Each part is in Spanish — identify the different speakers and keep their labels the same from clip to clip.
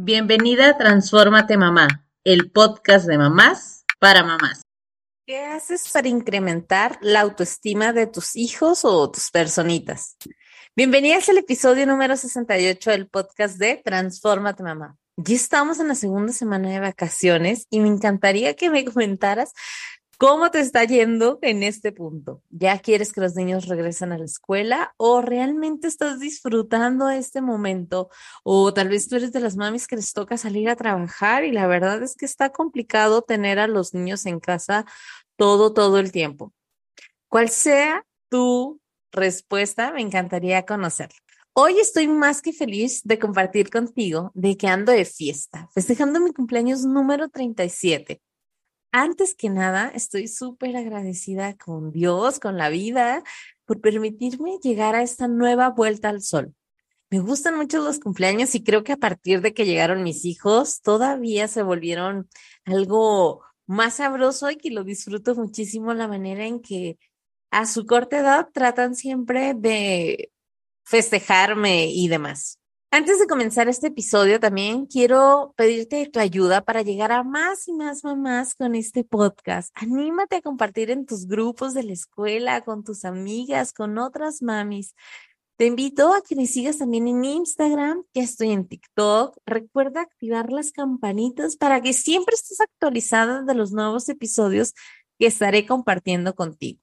Speaker 1: Bienvenida a Transfórmate Mamá, el podcast de mamás para mamás.
Speaker 2: ¿Qué haces para incrementar la autoestima de tus hijos o tus personitas? Bienvenidas al episodio número 68 del podcast de Transfórmate Mamá. Ya estamos en la segunda semana de vacaciones y me encantaría que me comentaras ¿Cómo te está yendo en este punto? ¿Ya quieres que los niños regresen a la escuela o realmente estás disfrutando este momento? O tal vez tú eres de las mamis que les toca salir a trabajar y la verdad es que está complicado tener a los niños en casa todo, todo el tiempo. Cual sea tu respuesta, me encantaría conocerla. Hoy estoy más que feliz de compartir contigo de que ando de fiesta, festejando mi cumpleaños número 37 antes que nada, estoy súper agradecida con Dios, con la vida, por permitirme llegar a esta nueva vuelta al sol. Me gustan mucho los cumpleaños y creo que a partir de que llegaron mis hijos, todavía se volvieron algo más sabroso y que lo disfruto muchísimo la manera en que a su corta edad tratan siempre de festejarme y demás. Antes de comenzar este episodio, también quiero pedirte tu ayuda para llegar a más y más mamás con este podcast. Anímate a compartir en tus grupos de la escuela, con tus amigas, con otras mamis. Te invito a que me sigas también en Instagram, ya estoy en TikTok. Recuerda activar las campanitas para que siempre estés actualizada de los nuevos episodios que estaré compartiendo contigo.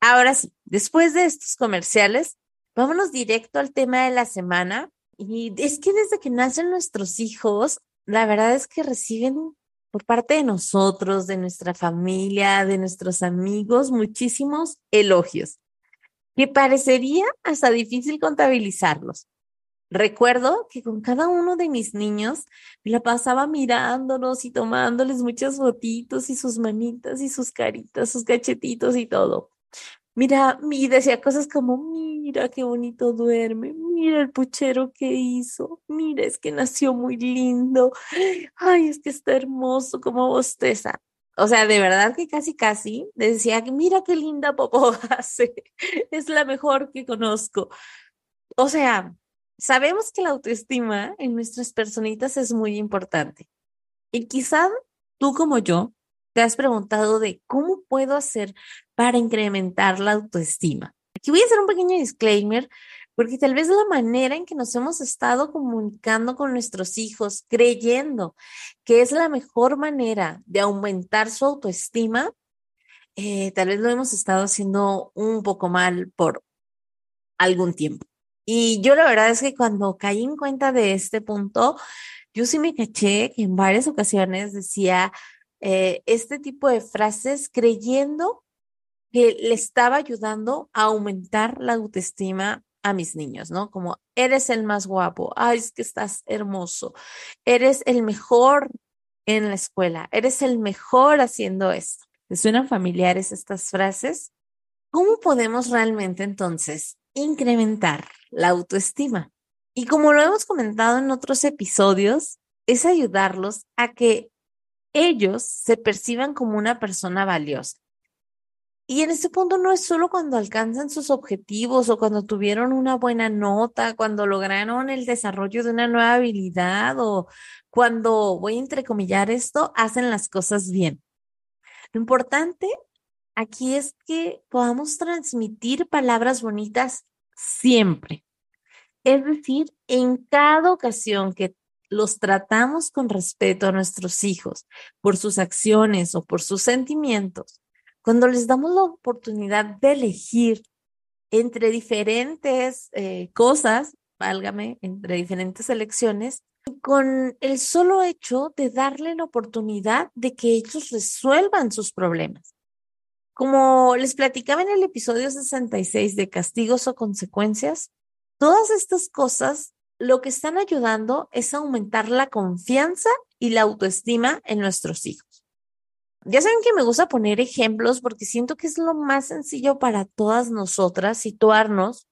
Speaker 2: Ahora sí, después de estos comerciales, Vámonos directo al tema de la semana. Y es que desde que nacen nuestros hijos, la verdad es que reciben por parte de nosotros, de nuestra familia, de nuestros amigos, muchísimos elogios, que parecería hasta difícil contabilizarlos. Recuerdo que con cada uno de mis niños me la pasaba mirándolos y tomándoles muchas fotitos y sus manitas y sus caritas, sus cachetitos y todo. Mira, y decía cosas como, mira qué bonito duerme, mira el puchero que hizo, mira, es que nació muy lindo, ay, es que está hermoso como bosteza. O sea, de verdad que casi, casi decía, mira qué linda popó hace, es la mejor que conozco. O sea, sabemos que la autoestima en nuestras personitas es muy importante. Y quizá tú como yo te has preguntado de cómo puedo hacer para incrementar la autoestima. Aquí voy a hacer un pequeño disclaimer porque tal vez la manera en que nos hemos estado comunicando con nuestros hijos, creyendo que es la mejor manera de aumentar su autoestima, eh, tal vez lo hemos estado haciendo un poco mal por algún tiempo. Y yo la verdad es que cuando caí en cuenta de este punto, yo sí me caché que en varias ocasiones decía, eh, este tipo de frases creyendo que le estaba ayudando a aumentar la autoestima a mis niños, ¿no? Como eres el más guapo, ay, es que estás hermoso, eres el mejor en la escuela, eres el mejor haciendo esto. ¿Te suenan familiares estas frases? ¿Cómo podemos realmente entonces incrementar la autoestima? Y como lo hemos comentado en otros episodios, es ayudarlos a que ellos se perciban como una persona valiosa. Y en este punto no es solo cuando alcanzan sus objetivos o cuando tuvieron una buena nota, cuando lograron el desarrollo de una nueva habilidad o cuando, voy a entrecomillar esto, hacen las cosas bien. Lo importante aquí es que podamos transmitir palabras bonitas siempre. Es decir, en cada ocasión que los tratamos con respeto a nuestros hijos por sus acciones o por sus sentimientos, cuando les damos la oportunidad de elegir entre diferentes eh, cosas, válgame, entre diferentes elecciones, con el solo hecho de darle la oportunidad de que ellos resuelvan sus problemas. Como les platicaba en el episodio 66 de castigos o consecuencias, todas estas cosas lo que están ayudando es aumentar la confianza y la autoestima en nuestros hijos. Ya saben que me gusta poner ejemplos porque siento que es lo más sencillo para todas nosotras situarnos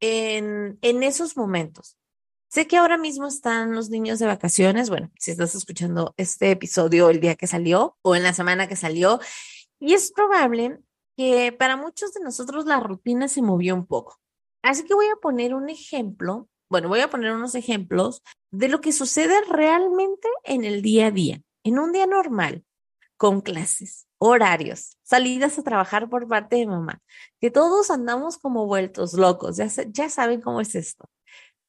Speaker 2: en, en esos momentos. Sé que ahora mismo están los niños de vacaciones, bueno, si estás escuchando este episodio el día que salió o en la semana que salió, y es probable que para muchos de nosotros la rutina se movió un poco. Así que voy a poner un ejemplo bueno, voy a poner unos ejemplos de lo que sucede realmente en el día a día, en un día normal, con clases, horarios, salidas a trabajar por parte de mamá, que todos andamos como vueltos locos, ya, saben cómo es esto.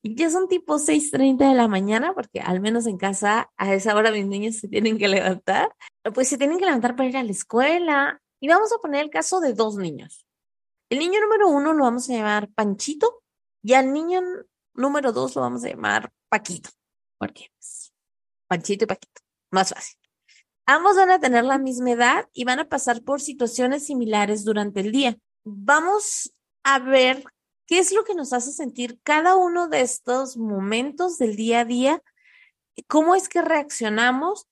Speaker 2: Y ya son tipo 6.30 de la mañana, porque al menos en casa a esa hora mis niños se tienen que levantar, pues se tienen que levantar para ir a la escuela. Y vamos a poner el caso de dos niños. El niño número uno lo vamos a llamar Panchito y al niño número dos lo vamos a llamar Paquito, porque pues, Panchito y Paquito, más fácil. Ambos van a tener la misma edad y van a pasar por situaciones similares durante el día. Vamos a ver ¿Qué es lo que nos hace sentir cada uno de estos momentos del día a día? ¿Cómo es que reaccionamos?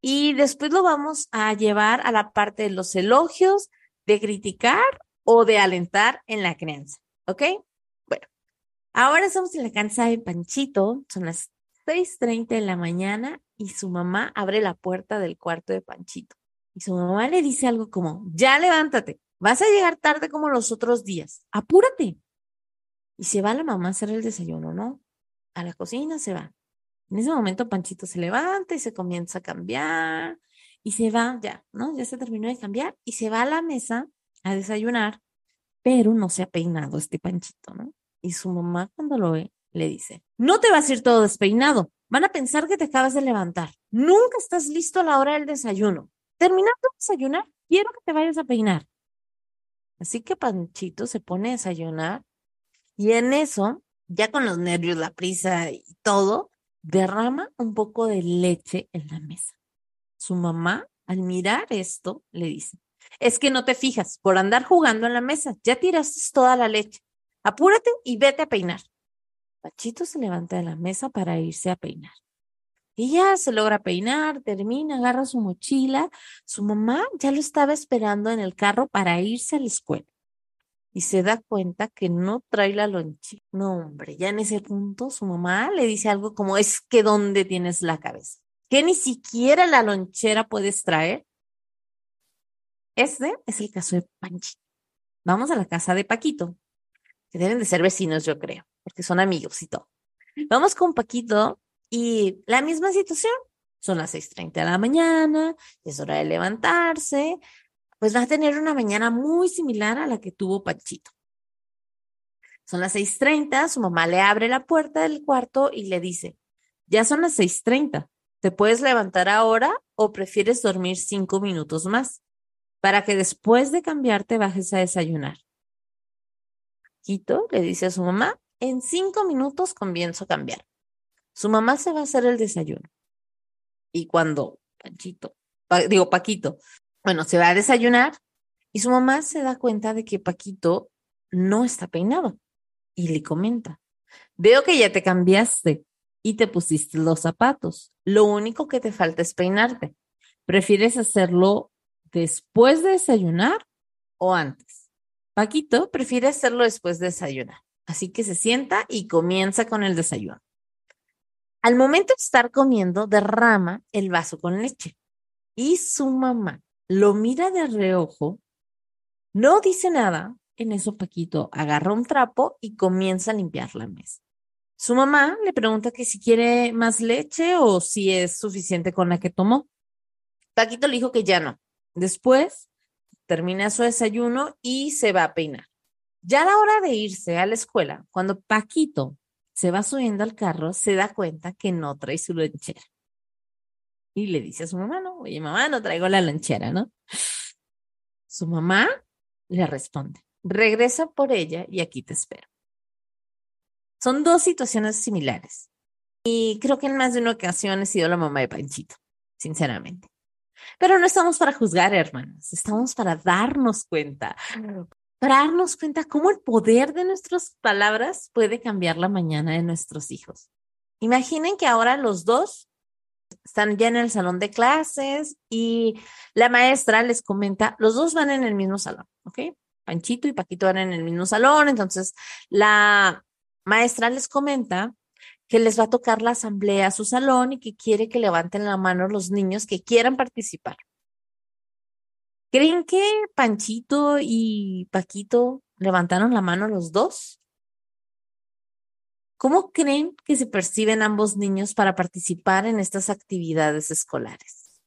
Speaker 2: Y después lo vamos a llevar a la parte de los elogios, de criticar o de alentar en la crianza. ¿Ok? Ahora estamos en la casa de Panchito. Son las 6:30 de la mañana y su mamá abre la puerta del cuarto de Panchito. Y su mamá le dice algo como, ya levántate, vas a llegar tarde como los otros días, apúrate. Y se va la mamá a hacer el desayuno, ¿no? A la cocina se va. En ese momento Panchito se levanta y se comienza a cambiar y se va ya, ¿no? Ya se terminó de cambiar y se va a la mesa a desayunar, pero no se ha peinado este Panchito, ¿no? Y su mamá cuando lo ve le dice, no te vas a ir todo despeinado, van a pensar que te acabas de levantar, nunca estás listo a la hora del desayuno. Terminando de desayunar, quiero que te vayas a peinar. Así que Panchito se pone a desayunar y en eso, ya con los nervios, la prisa y todo, derrama un poco de leche en la mesa. Su mamá, al mirar esto, le dice, es que no te fijas, por andar jugando en la mesa, ya tiraste toda la leche. Apúrate y vete a peinar. Pachito se levanta de la mesa para irse a peinar. Y ya se logra peinar, termina, agarra su mochila. Su mamá ya lo estaba esperando en el carro para irse a la escuela y se da cuenta que no trae la lonchera. No, hombre, ya en ese punto su mamá le dice algo como, es que ¿dónde tienes la cabeza? Que ni siquiera la lonchera puedes traer. Este es el caso de Panchi. Vamos a la casa de Paquito, que deben de ser vecinos, yo creo, porque son amigos y todo. Vamos con Paquito y la misma situación. Son las 6.30 de la mañana, es hora de levantarse, pues va a tener una mañana muy similar a la que tuvo Panchito. Son las 6.30, su mamá le abre la puerta del cuarto y le dice, ya son las 6.30, ¿te puedes levantar ahora o prefieres dormir cinco minutos más para que después de cambiarte bajes a desayunar? Quito le dice a su mamá, en cinco minutos comienzo a cambiar. Su mamá se va a hacer el desayuno. Y cuando Panchito, digo Paquito, bueno, se va a desayunar y su mamá se da cuenta de que Paquito no está peinado y le comenta, veo que ya te cambiaste y te pusiste los zapatos. Lo único que te falta es peinarte. ¿Prefieres hacerlo después de desayunar o antes? Paquito prefiere hacerlo después de desayunar. Así que se sienta y comienza con el desayuno. Al momento de estar comiendo, derrama el vaso con leche. Y su mamá lo mira de reojo, no dice nada. En eso Paquito agarra un trapo y comienza a limpiar la mesa. Su mamá le pregunta que si quiere más leche o si es suficiente con la que tomó. Paquito le dijo que ya no. Después termina su desayuno y se va a peinar. Ya a la hora de irse a la escuela, cuando Paquito se va subiendo al carro, se da cuenta que no trae su lonchera y le dice a su mamá, no, oye mamá, no traigo la lonchera, ¿no? Su mamá le responde, regresa por ella y aquí te espero. Son dos situaciones similares. Y creo que en más de una ocasión he sido la mamá de Panchito, sinceramente. Pero no estamos para juzgar, hermanos, estamos para darnos cuenta, para darnos cuenta cómo el poder de nuestras palabras puede cambiar la mañana de nuestros hijos. Imaginen que ahora los dos están ya en el salón de clases y la maestra les comenta, los dos van en el mismo salón, ¿ok? Panchito y Paquito van en el mismo salón, entonces la maestra les comenta que les va a tocar la asamblea a su salón y que quiere que levanten la mano los niños que quieran participar. ¿Creen que Panchito y Paquito levantaron la mano los dos? ¿Cómo creen que se perciben ambos niños para participar en estas actividades escolares?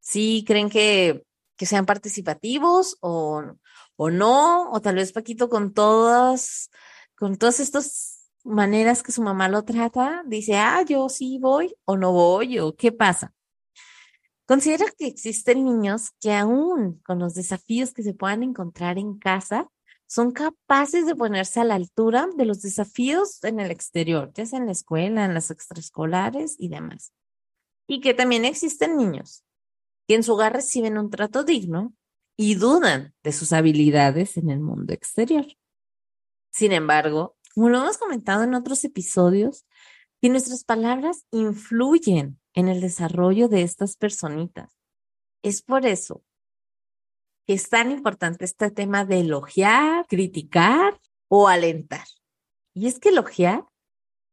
Speaker 2: ¿Sí creen que, que sean participativos o, o no? O tal vez Paquito con todas, con todas estas maneras que su mamá lo trata, dice, ah, yo sí voy o no voy o qué pasa. Considera que existen niños que aún con los desafíos que se puedan encontrar en casa, son capaces de ponerse a la altura de los desafíos en el exterior, ya sea en la escuela, en las extraescolares y demás. Y que también existen niños que en su hogar reciben un trato digno y dudan de sus habilidades en el mundo exterior. Sin embargo, como lo hemos comentado en otros episodios, que nuestras palabras influyen en el desarrollo de estas personitas. Es por eso que es tan importante este tema de elogiar, criticar o alentar. Y es que elogiar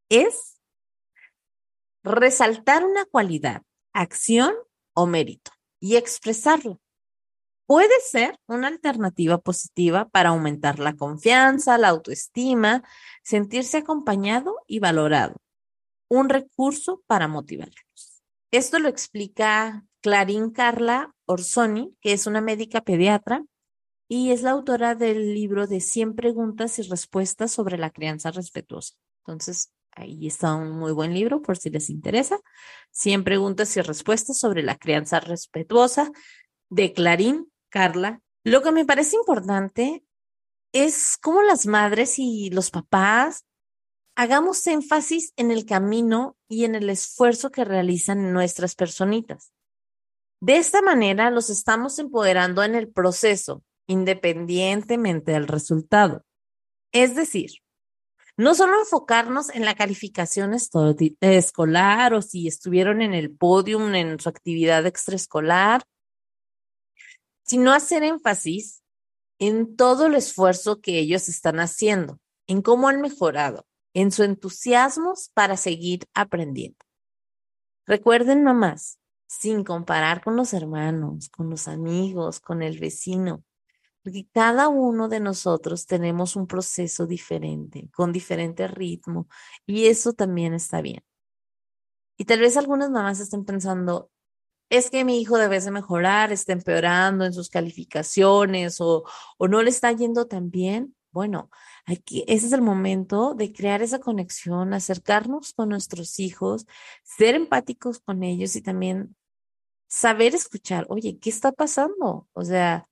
Speaker 2: es resaltar una cualidad, acción o mérito y expresarlo. Puede ser una alternativa positiva para aumentar la confianza, la autoestima, sentirse acompañado y valorado. Un recurso para motivarlos. Esto lo explica Clarín Carla Orsoni, que es una médica pediatra y es la autora del libro de 100 preguntas y respuestas sobre la crianza respetuosa. Entonces, ahí está un muy buen libro por si les interesa. 100 preguntas y respuestas sobre la crianza respetuosa de Clarín Carla. Lo que me parece importante es cómo las madres y los papás hagamos énfasis en el camino y en el esfuerzo que realizan nuestras personitas. De esta manera los estamos empoderando en el proceso, independientemente del resultado. Es decir, no solo enfocarnos en la calificación escolar o si estuvieron en el podium en su actividad extraescolar, sino hacer énfasis en todo el esfuerzo que ellos están haciendo, en cómo han mejorado, en su entusiasmo para seguir aprendiendo. Recuerden, mamás, sin comparar con los hermanos, con los amigos, con el vecino, porque cada uno de nosotros tenemos un proceso diferente, con diferente ritmo, y eso también está bien. Y tal vez algunas mamás estén pensando, es que mi hijo debe de mejorar, está empeorando en sus calificaciones o, o no le está yendo tan bien. Bueno, aquí ese es el momento de crear esa conexión, acercarnos con nuestros hijos, ser empáticos con ellos y también saber escuchar, oye, ¿qué está pasando? O sea,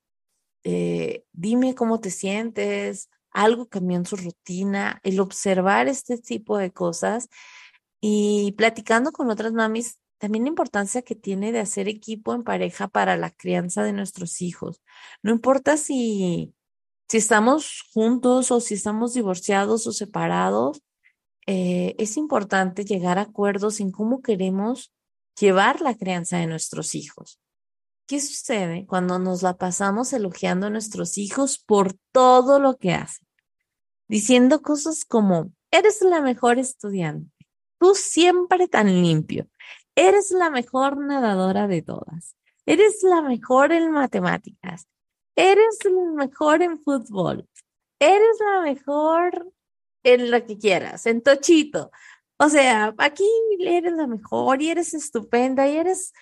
Speaker 2: eh, dime cómo te sientes, algo cambió en su rutina, el observar este tipo de cosas y platicando con otras mamis, también la importancia que tiene de hacer equipo en pareja para la crianza de nuestros hijos. No importa si, si estamos juntos o si estamos divorciados o separados, eh, es importante llegar a acuerdos en cómo queremos llevar la crianza de nuestros hijos. ¿Qué sucede cuando nos la pasamos elogiando a nuestros hijos por todo lo que hacen? Diciendo cosas como, eres la mejor estudiante, tú siempre tan limpio, eres la mejor nadadora de todas, eres la mejor en matemáticas, eres la mejor en fútbol, eres la mejor en lo que quieras, en tochito. O sea, aquí eres la mejor y eres estupenda y eres,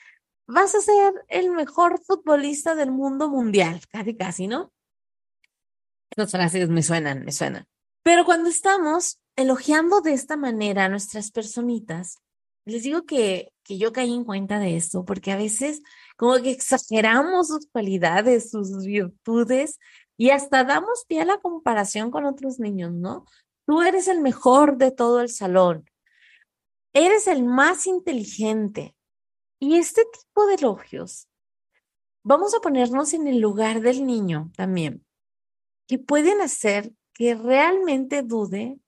Speaker 2: vas a ser el mejor futbolista del mundo mundial, casi, casi, ¿no? Esas frases me suenan, me suenan. Pero cuando estamos elogiando de esta manera a nuestras personitas, les digo que, que yo caí en cuenta de esto, porque a veces como que exageramos sus cualidades, sus virtudes y hasta damos pie a la comparación con otros niños, ¿no? Tú eres el mejor de todo el salón eres el más inteligente. Y este tipo de elogios, vamos a ponernos en el lugar del niño también, que pueden hacer que realmente dude,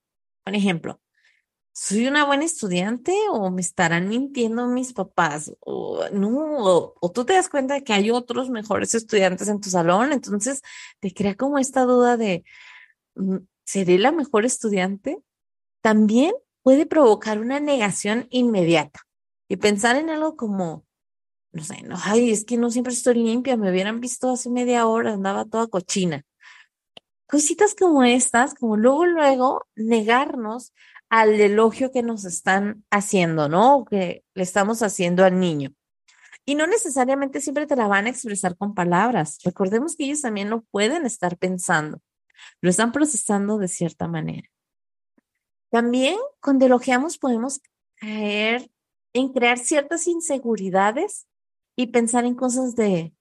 Speaker 2: por ejemplo, ¿soy una buena estudiante o me estarán mintiendo mis papás? O no, o, tú te das cuenta de que hay otros mejores estudiantes en tu salón, entonces te crea como esta duda de, mm, ¿seré la mejor estudiante? También puede provocar una negación inmediata y pensar en algo como, no sé, no, ay, es que no siempre estoy limpia, me hubieran visto hace media hora, andaba toda cochina. cositas como estas, como luego, luego negarnos al elogio que nos están haciendo, ¿no? Que le estamos haciendo al niño. Y no necesariamente siempre te la van a expresar con palabras. Recordemos que ellos también lo pueden estar pensando, lo están procesando de cierta manera. También cuando elogiamos podemos caer en crear ciertas inseguridades y pensar en cosas de,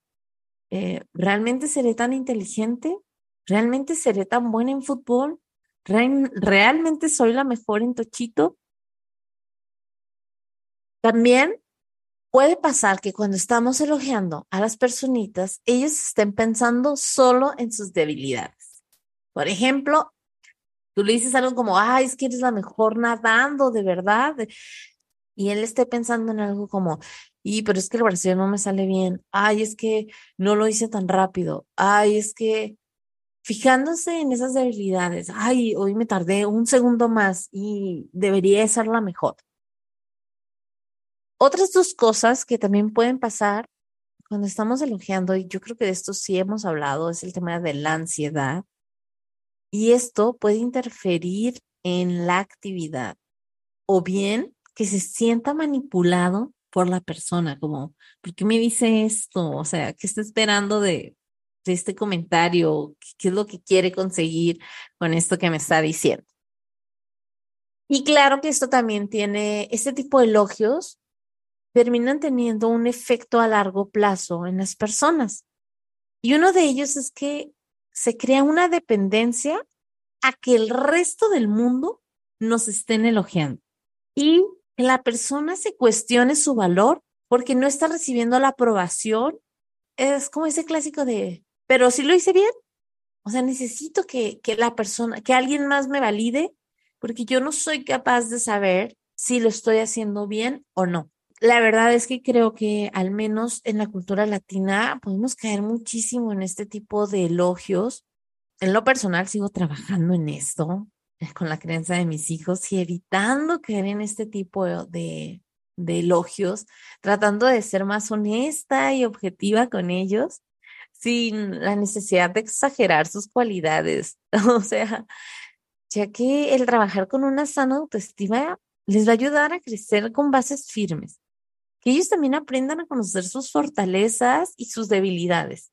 Speaker 2: eh, ¿realmente seré tan inteligente? ¿Realmente seré tan buena en fútbol? ¿Realmente soy la mejor en tochito? También puede pasar que cuando estamos elogiando a las personitas, ellos estén pensando solo en sus debilidades. Por ejemplo, tú le dices algo como, ay, es que eres la mejor nadando, de verdad. Y él esté pensando en algo como, y pero es que el brasileño no me sale bien. Ay, es que no lo hice tan rápido. Ay, es que fijándose en esas debilidades, ay, hoy me tardé un segundo más y debería ser la mejor. Otras dos cosas que también pueden pasar cuando estamos elogiando, y yo creo que de esto sí hemos hablado, es el tema de la ansiedad. Y esto puede interferir en la actividad o bien que se sienta manipulado por la persona, como, ¿por qué me dice esto? O sea, ¿qué está esperando de, de este comentario, qué es lo que quiere conseguir con esto que me está diciendo. Y claro que esto también tiene, este tipo de elogios terminan teniendo un efecto a largo plazo en las personas. Y uno de ellos es que se crea una dependencia a que el resto del mundo nos estén elogiando y que la persona se cuestione su valor porque no está recibiendo la aprobación. Es como ese clásico de, pero si lo hice bien. O sea, necesito que, que la persona, que alguien más me valide, porque yo no soy capaz de saber si lo estoy haciendo bien o no. La verdad es que creo que al menos en la cultura latina podemos caer muchísimo en este tipo de elogios. En lo personal sigo trabajando en esto, eh, con la creencia de mis hijos y evitando caer en este tipo de, de elogios, tratando de ser más honesta y objetiva con ellos sin la necesidad de exagerar sus cualidades. O sea, ya que el trabajar con una sana autoestima les va a ayudar a crecer con bases firmes, que ellos también aprendan a conocer sus fortalezas y sus debilidades,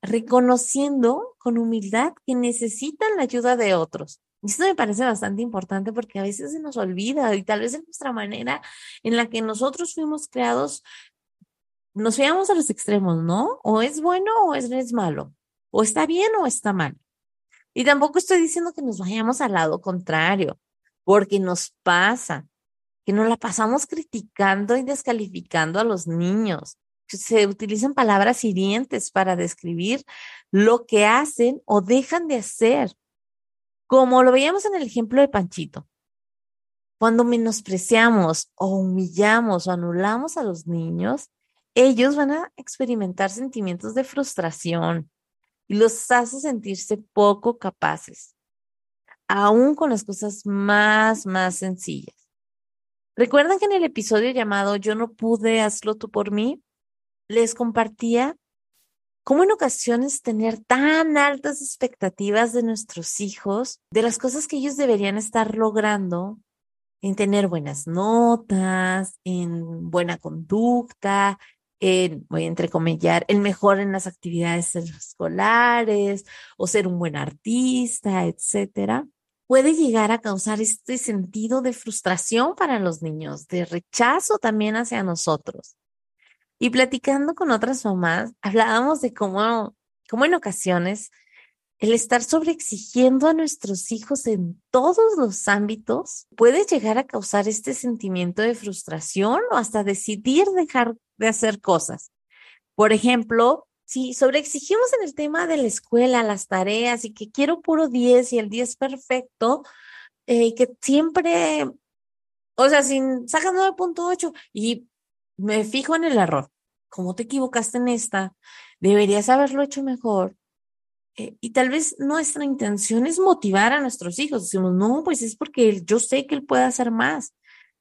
Speaker 2: reconociendo con humildad que necesitan la ayuda de otros. Y esto me parece bastante importante porque a veces se nos olvida y tal vez en nuestra manera en la que nosotros fuimos creados nos veamos a los extremos, ¿no? O es bueno o es, malo, o está bien o está mal. Y tampoco estoy diciendo que nos vayamos al lado contrario, porque nos pasa, que nos la pasamos criticando y descalificando a los niños. Se utilizan palabras hirientes para describir lo que hacen o dejan de hacer, como lo veíamos en el ejemplo de Panchito. Cuando menospreciamos o humillamos o anulamos a los niños, ellos van a experimentar sentimientos de frustración y los hace sentirse poco capaces, aún con las cosas más, más sencillas. ¿Recuerdan que en el episodio llamado Yo no pude, hazlo tú por mí? Les compartía cómo en ocasiones tener tan altas expectativas de nuestros hijos, de las cosas que ellos deberían estar logrando, en tener buenas notas, en buena conducta, voy a entrecomillar, el mejor en las actividades escolares o ser un buen artista, etcétera, puede llegar a causar este sentido de frustración para los niños, de rechazo también hacia nosotros. Y platicando con otras mamás, hablábamos de cómo, cómo en ocasiones el estar sobreexigiendo a nuestros hijos en todos los ámbitos puede llegar a causar este sentimiento de frustración o hasta decidir dejar de hacer cosas. Por ejemplo, si sobreexigimos en el tema de la escuela, las tareas y que quiero puro 10 y el 10 perfecto, eh, que siempre, o sea, sin sacas 9.8 y me fijo en el error. ¿Cómo te equivocaste en esta? Deberías haberlo hecho mejor eh, y tal vez nuestra intención es motivar a nuestros hijos. Decimos, no, pues es porque yo sé que él puede hacer más.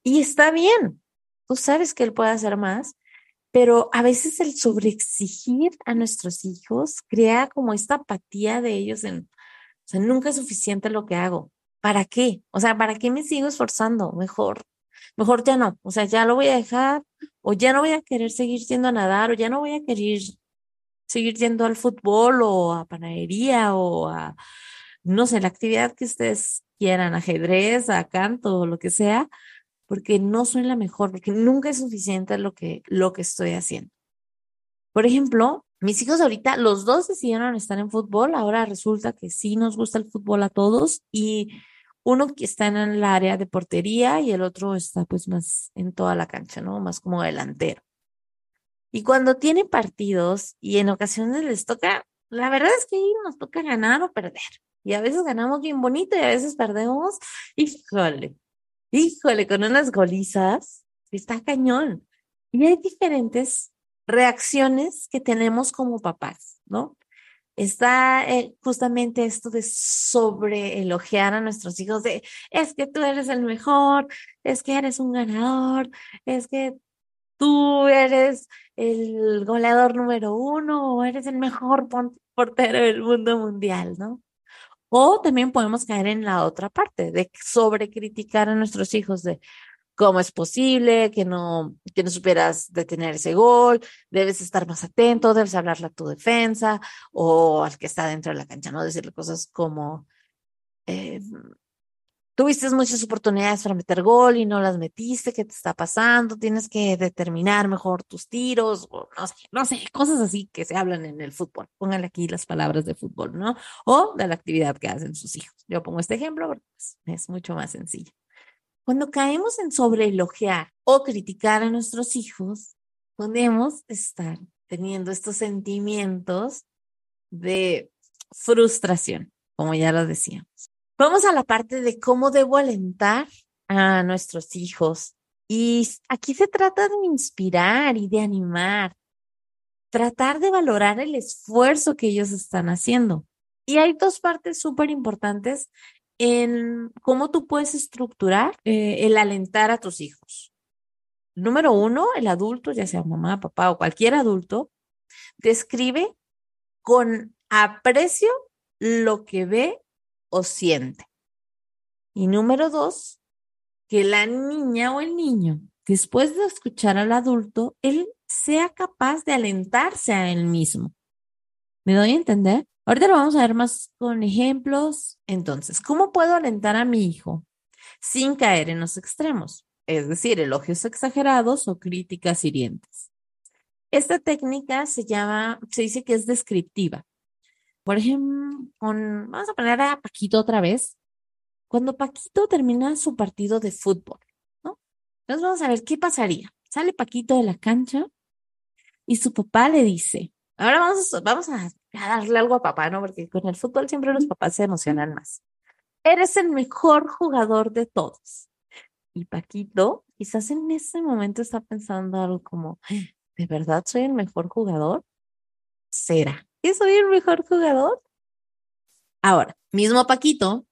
Speaker 2: Y está bien, tú sabes que él puede hacer más, pero a veces el sobreexigir a nuestros hijos crea como esta apatía de ellos en, O sea, nunca es suficiente lo que hago. ¿Para qué? O sea, ¿para qué me sigo esforzando? Mejor, mejor ya no. O sea, ya lo voy a dejar o ya no voy a querer seguir yendo a nadar o ya no voy a querer seguir yendo al fútbol o a panadería o a, no sé, la actividad que ustedes quieran, ajedrez, a canto o lo que sea, porque no soy la mejor, porque nunca es suficiente lo que, lo que estoy haciendo. Por ejemplo, mis hijos ahorita, los dos decidieron estar en fútbol, ahora resulta que sí nos gusta el fútbol a todos y uno que está en el área de portería y el otro está pues más en toda la cancha, ¿no? Más como delantero. Y cuando tiene partidos y en ocasiones les toca, la verdad es que nos toca ganar o perder. Y a veces ganamos bien bonito y a veces perdemos. Híjole, híjole, con unas golizas, está cañón. Y hay diferentes reacciones que tenemos como papás, ¿no? Está eh, justamente esto de sobre elogiar a nuestros hijos de, es que tú eres el mejor, es que eres un ganador, es que tú eres el goleador número uno o eres el mejor portero del mundo mundial, ¿no? O también podemos caer en la otra parte de sobrecriticar a nuestros hijos de cómo es posible que no, que no supieras detener ese gol, debes estar más atento, debes hablarle a tu defensa o al que está dentro de la cancha, ¿no? Decirle cosas como, eh, tuviste muchas oportunidades para meter gol y no las metiste, ¿qué te está pasando? Tienes que determinar mejor tus tiros, no sé, no sé, cosas así que se hablan en el fútbol. Pónganle aquí las palabras de fútbol, ¿no? O de la actividad que hacen sus hijos. Yo pongo este ejemplo porque es mucho más sencillo. Cuando caemos en sobreelogiar o criticar a nuestros hijos, podemos estar teniendo estos sentimientos de frustración, como ya lo decíamos. Vamos a la parte de cómo debo alentar a nuestros hijos. Y aquí se trata de inspirar y de animar, tratar de valorar el esfuerzo que ellos están haciendo. Y hay dos partes súper importantes en cómo tú puedes estructurar eh, el alentar a tus hijos. Número uno, el adulto, ya sea mamá, papá o cualquier adulto, describe con aprecio lo que ve o siente. Y número dos, que la niña o el niño, después de escuchar al adulto, él sea capaz de alentarse a él mismo. ¿Me doy a entender? Ahorita lo vamos a ver más con ejemplos. Entonces, ¿cómo puedo alentar a mi hijo sin caer en los extremos? Es decir, elogios exagerados o críticas hirientes. Esta técnica se llama, se dice que es descriptiva. Por ejemplo, con, vamos a poner a Paquito otra vez. Cuando Paquito termina su partido de fútbol, ¿no? Entonces vamos a ver qué pasaría. Sale Paquito de la cancha y su papá le dice, ahora vamos, vamos a, darle algo a papá, ¿no? Porque con el fútbol siempre los papás se emocionan más. Eres el mejor jugador de todos. Y Paquito, quizás en ese momento está pensando algo como, ¿de verdad soy el mejor jugador? ¿Será? Soy el mejor jugador. Ahora, mismo Paquito,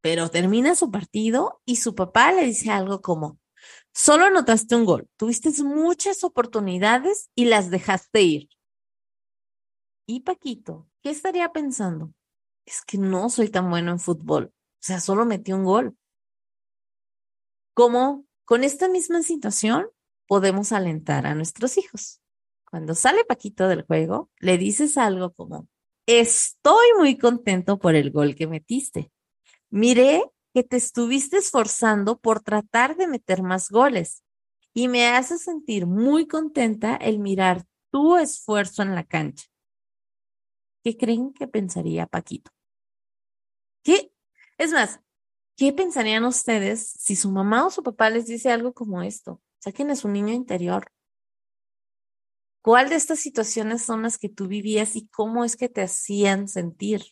Speaker 2: pero termina su partido y su papá le dice algo como, solo anotaste un gol, tuviste muchas oportunidades y las dejaste ir. Y Paquito, ¿qué estaría pensando? Es que no soy tan bueno en fútbol, o sea, solo metí un gol. Como con esta misma situación podemos alentar a nuestros hijos. Cuando sale Paquito del juego, le dices algo como, estoy muy contento por el gol que metiste. Miré que te estuviste esforzando por tratar de meter más goles y me hace sentir muy contenta el mirar tu esfuerzo en la cancha. ¿Qué creen que pensaría Paquito? ¿Qué? Es más, ¿qué pensarían ustedes si su mamá o su papá les dice algo como esto? Saquen a su niño interior, ¿Cuál de estas situaciones son las que tú vivías y cómo es que te hacían sentir?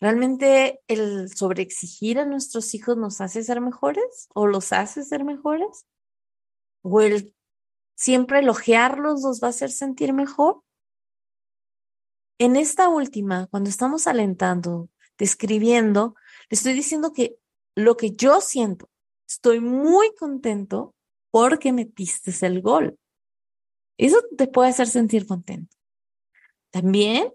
Speaker 2: ¿Realmente el sobreexigir a nuestros hijos nos hace ser mejores o los hace ser mejores? ¿O el siempre elogiarlos los va a hacer sentir mejor? En esta última, cuando estamos alentando, describiendo, le estoy diciendo que lo que yo siento, estoy muy contento porque metiste el gol. Eso te puede hacer sentir contento. También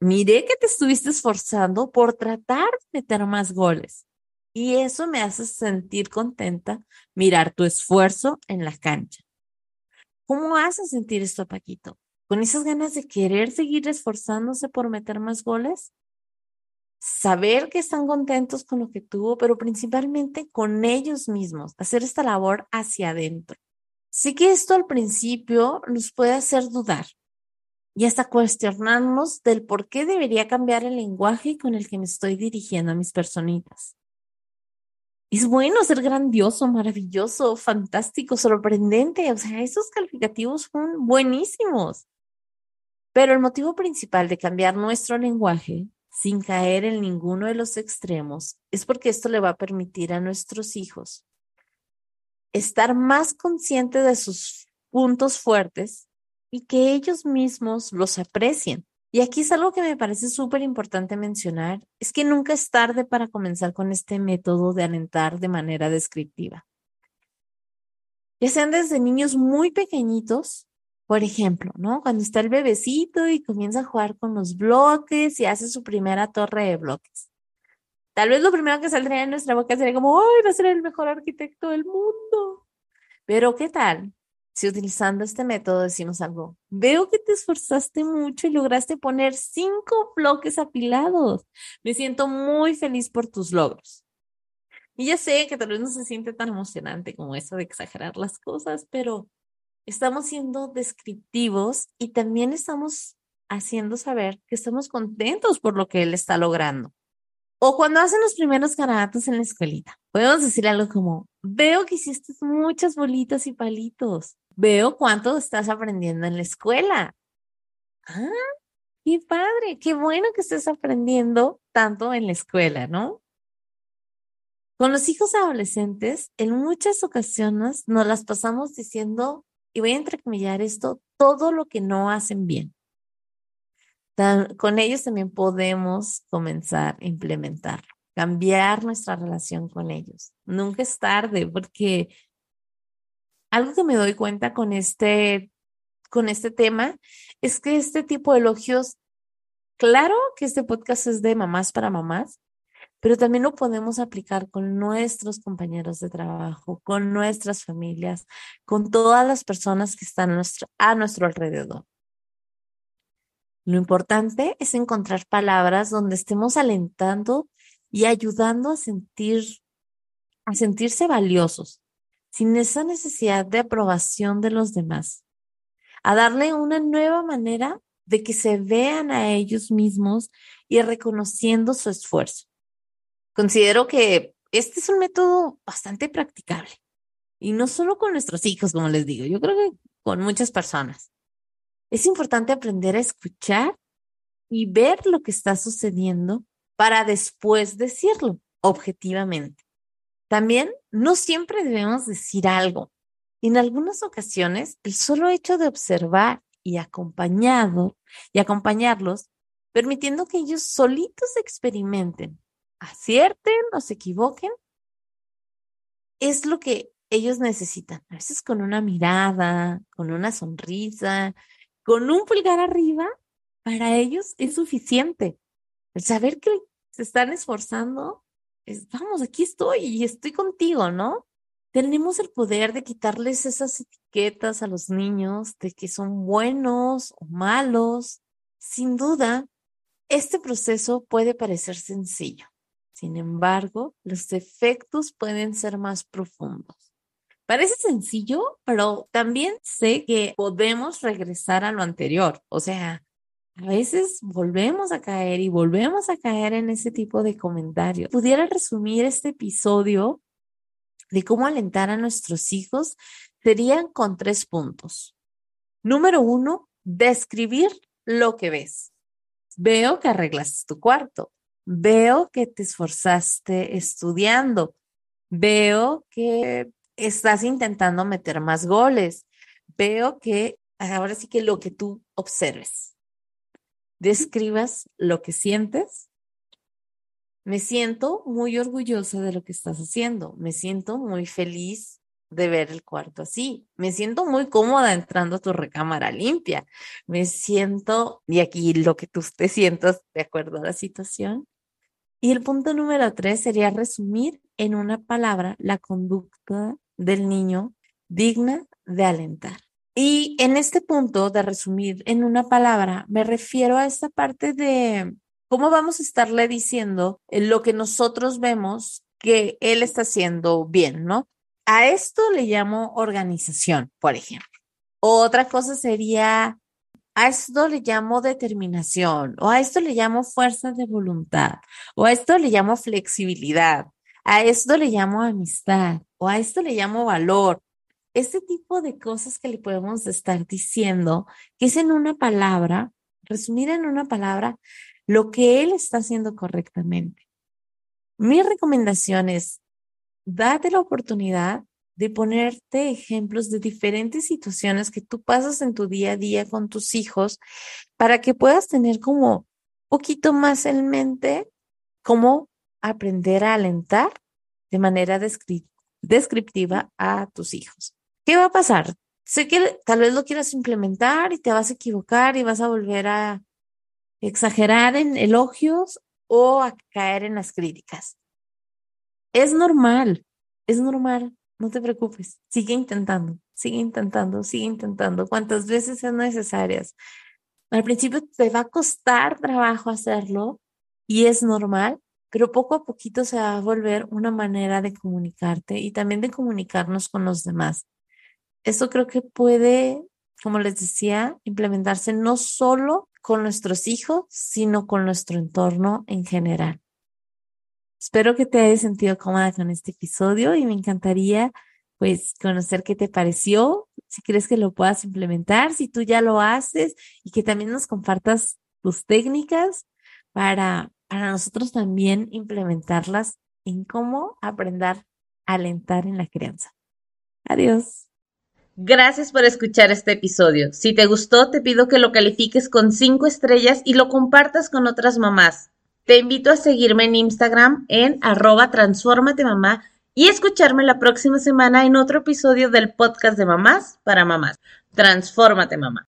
Speaker 2: miré que te estuviste esforzando por tratar de meter más goles. Y eso me hace sentir contenta mirar tu esfuerzo en la cancha. ¿Cómo hace sentir esto, Paquito? ¿Con esas ganas de querer seguir esforzándose por meter más goles? Saber que están contentos con lo que tuvo, pero principalmente con ellos mismos, hacer esta labor hacia adentro. Sí que esto al principio nos puede hacer dudar, y hasta cuestionarnos del por qué debería cambiar el lenguaje con el que me estoy dirigiendo a mis personitas. Es bueno ser grandioso, maravilloso, fantástico, sorprendente. O sea, esos calificativos son buenísimos. Pero el motivo principal de cambiar nuestro lenguaje sin caer en ninguno de los extremos es porque esto le va a permitir a nuestros hijos estar más conscientes de sus puntos fuertes y que ellos mismos los aprecien. Y aquí es algo que me parece súper importante mencionar, es que nunca es tarde para comenzar con este método de alentar de manera descriptiva. Ya sean desde niños muy pequeñitos, por ejemplo, ¿no? Cuando está el bebecito y comienza a jugar con los bloques y hace su primera torre de bloques. Tal vez lo primero que saldría de nuestra boca sería como, ¡ay, va a ser el mejor arquitecto del mundo! Pero ¿qué tal si utilizando este método decimos algo, veo que te esforzaste mucho y lograste poner cinco bloques apilados. Me siento muy feliz por tus logros. Y ya sé que tal vez no se siente tan emocionante como eso de exagerar las cosas, pero estamos siendo descriptivos y también estamos haciendo saber que estamos contentos por lo que él está logrando. O cuando hacen los primeros garabatos en la escuelita, podemos decir algo como, veo que hiciste muchas bolitas y palitos veo cuánto estás aprendiendo en la escuela. Ah, qué padre, qué bueno que estés aprendiendo tanto en la escuela, ¿no? Con los hijos adolescentes, en muchas ocasiones nos las pasamos diciendo, y voy a entrecomillar esto, todo lo que no hacen bien. Con ellos también podemos comenzar a implementarlo, cambiar nuestra relación con ellos. Nunca es tarde porque algo que me doy cuenta con este, con este tema es que este tipo de elogios, claro que este podcast es de mamás para mamás, pero también lo podemos aplicar con nuestros compañeros de trabajo, con nuestras familias, con todas las personas que están a nuestro alrededor. Lo importante es encontrar palabras donde estemos alentando y ayudando a sentir, a sentirse valiosos, sin esa necesidad de aprobación de los demás, a darle una nueva manera de que se vean a ellos mismos y reconociendo su esfuerzo. Considero que este es un método bastante practicable y no solo con nuestros hijos, como les digo, yo creo que con muchas personas. Es importante aprender a escuchar y ver lo que está sucediendo para después decirlo objetivamente. También no siempre debemos decir algo. En algunas ocasiones, el solo hecho de observar y acompañado y acompañarlos, permitiendo que ellos solitos experimenten, acierten o se equivoquen, es lo que ellos necesitan. A veces con una mirada, con una sonrisa, con un pulgar arriba, para ellos es suficiente. El saber que se están esforzando vamos, aquí estoy y estoy contigo, ¿no? Tenemos el poder de quitarles esas etiquetas a los niños de que son buenos o malos. Sin duda, este proceso puede parecer sencillo. Sin embargo, los efectos pueden ser más profundos. Parece sencillo, pero también sé que podemos regresar a lo anterior. O sea, a veces volvemos a caer y volvemos a caer en ese tipo de comentarios. Pudiera resumir este episodio de cómo alentar a nuestros hijos, serían con tres puntos. Número uno, describir lo que ves. Veo que arreglas tu cuarto. Veo que te esforzaste estudiando. Veo que estás intentando meter más goles. Veo que ahora sí que lo que tú observes describas lo que sientes. Me siento muy orgullosa de lo que estás haciendo. Me siento muy feliz de ver el cuarto así. Me siento muy cómoda entrando a tu recámara limpia. Me siento, y aquí lo que tú te sientas de acuerdo a la situación. Y el punto número tres sería resumir en una palabra la conducta del niño digna de alentar. Y en este punto de resumir en una palabra, me refiero a esta parte de cómo vamos a estarle diciendo lo que nosotros vemos que él está haciendo bien, ¿no? A esto le llamo organización, por ejemplo. Otra cosa sería, a esto le llamo determinación, o a esto le llamo fuerza de voluntad, o a esto le llamo flexibilidad, a esto le llamo amistad, o a esto le llamo valor. Este tipo de cosas que le podemos estar diciendo, que es en una palabra, resumir en una palabra, lo que él está haciendo correctamente. Mi recomendación es, date la oportunidad de ponerte ejemplos de diferentes situaciones que tú pasas en tu día a día con tus hijos para que puedas tener como poquito más en mente cómo aprender a alentar de manera descriptiva a tus hijos. ¿Qué va a pasar? Sé que tal vez lo quieras implementar y te vas a equivocar y vas a volver a exagerar en elogios o a caer en las críticas. Es normal, es normal, no te preocupes, sigue intentando, sigue intentando, sigue intentando, cuantas veces sean necesarias. Al principio te va a costar trabajo hacerlo y es normal, pero poco a poquito se va a volver una manera de comunicarte y también de comunicarnos con los demás. Esto creo que puede, como les decía, implementarse no solo con nuestros hijos, sino con nuestro entorno en general. Espero que te hayas sentido cómoda con este episodio y me encantaría pues conocer qué te pareció, si crees que lo puedas implementar, si tú ya lo haces y que también nos compartas tus técnicas para, para nosotros también implementarlas en cómo aprender a alentar en la crianza. Adiós.
Speaker 1: Gracias por escuchar este episodio. Si te gustó, te pido que lo califiques con 5 estrellas y lo compartas con otras mamás. Te invito a seguirme en Instagram en arroba mamá y escucharme la próxima semana en otro episodio del podcast de mamás para mamás. Transfórmate mamá.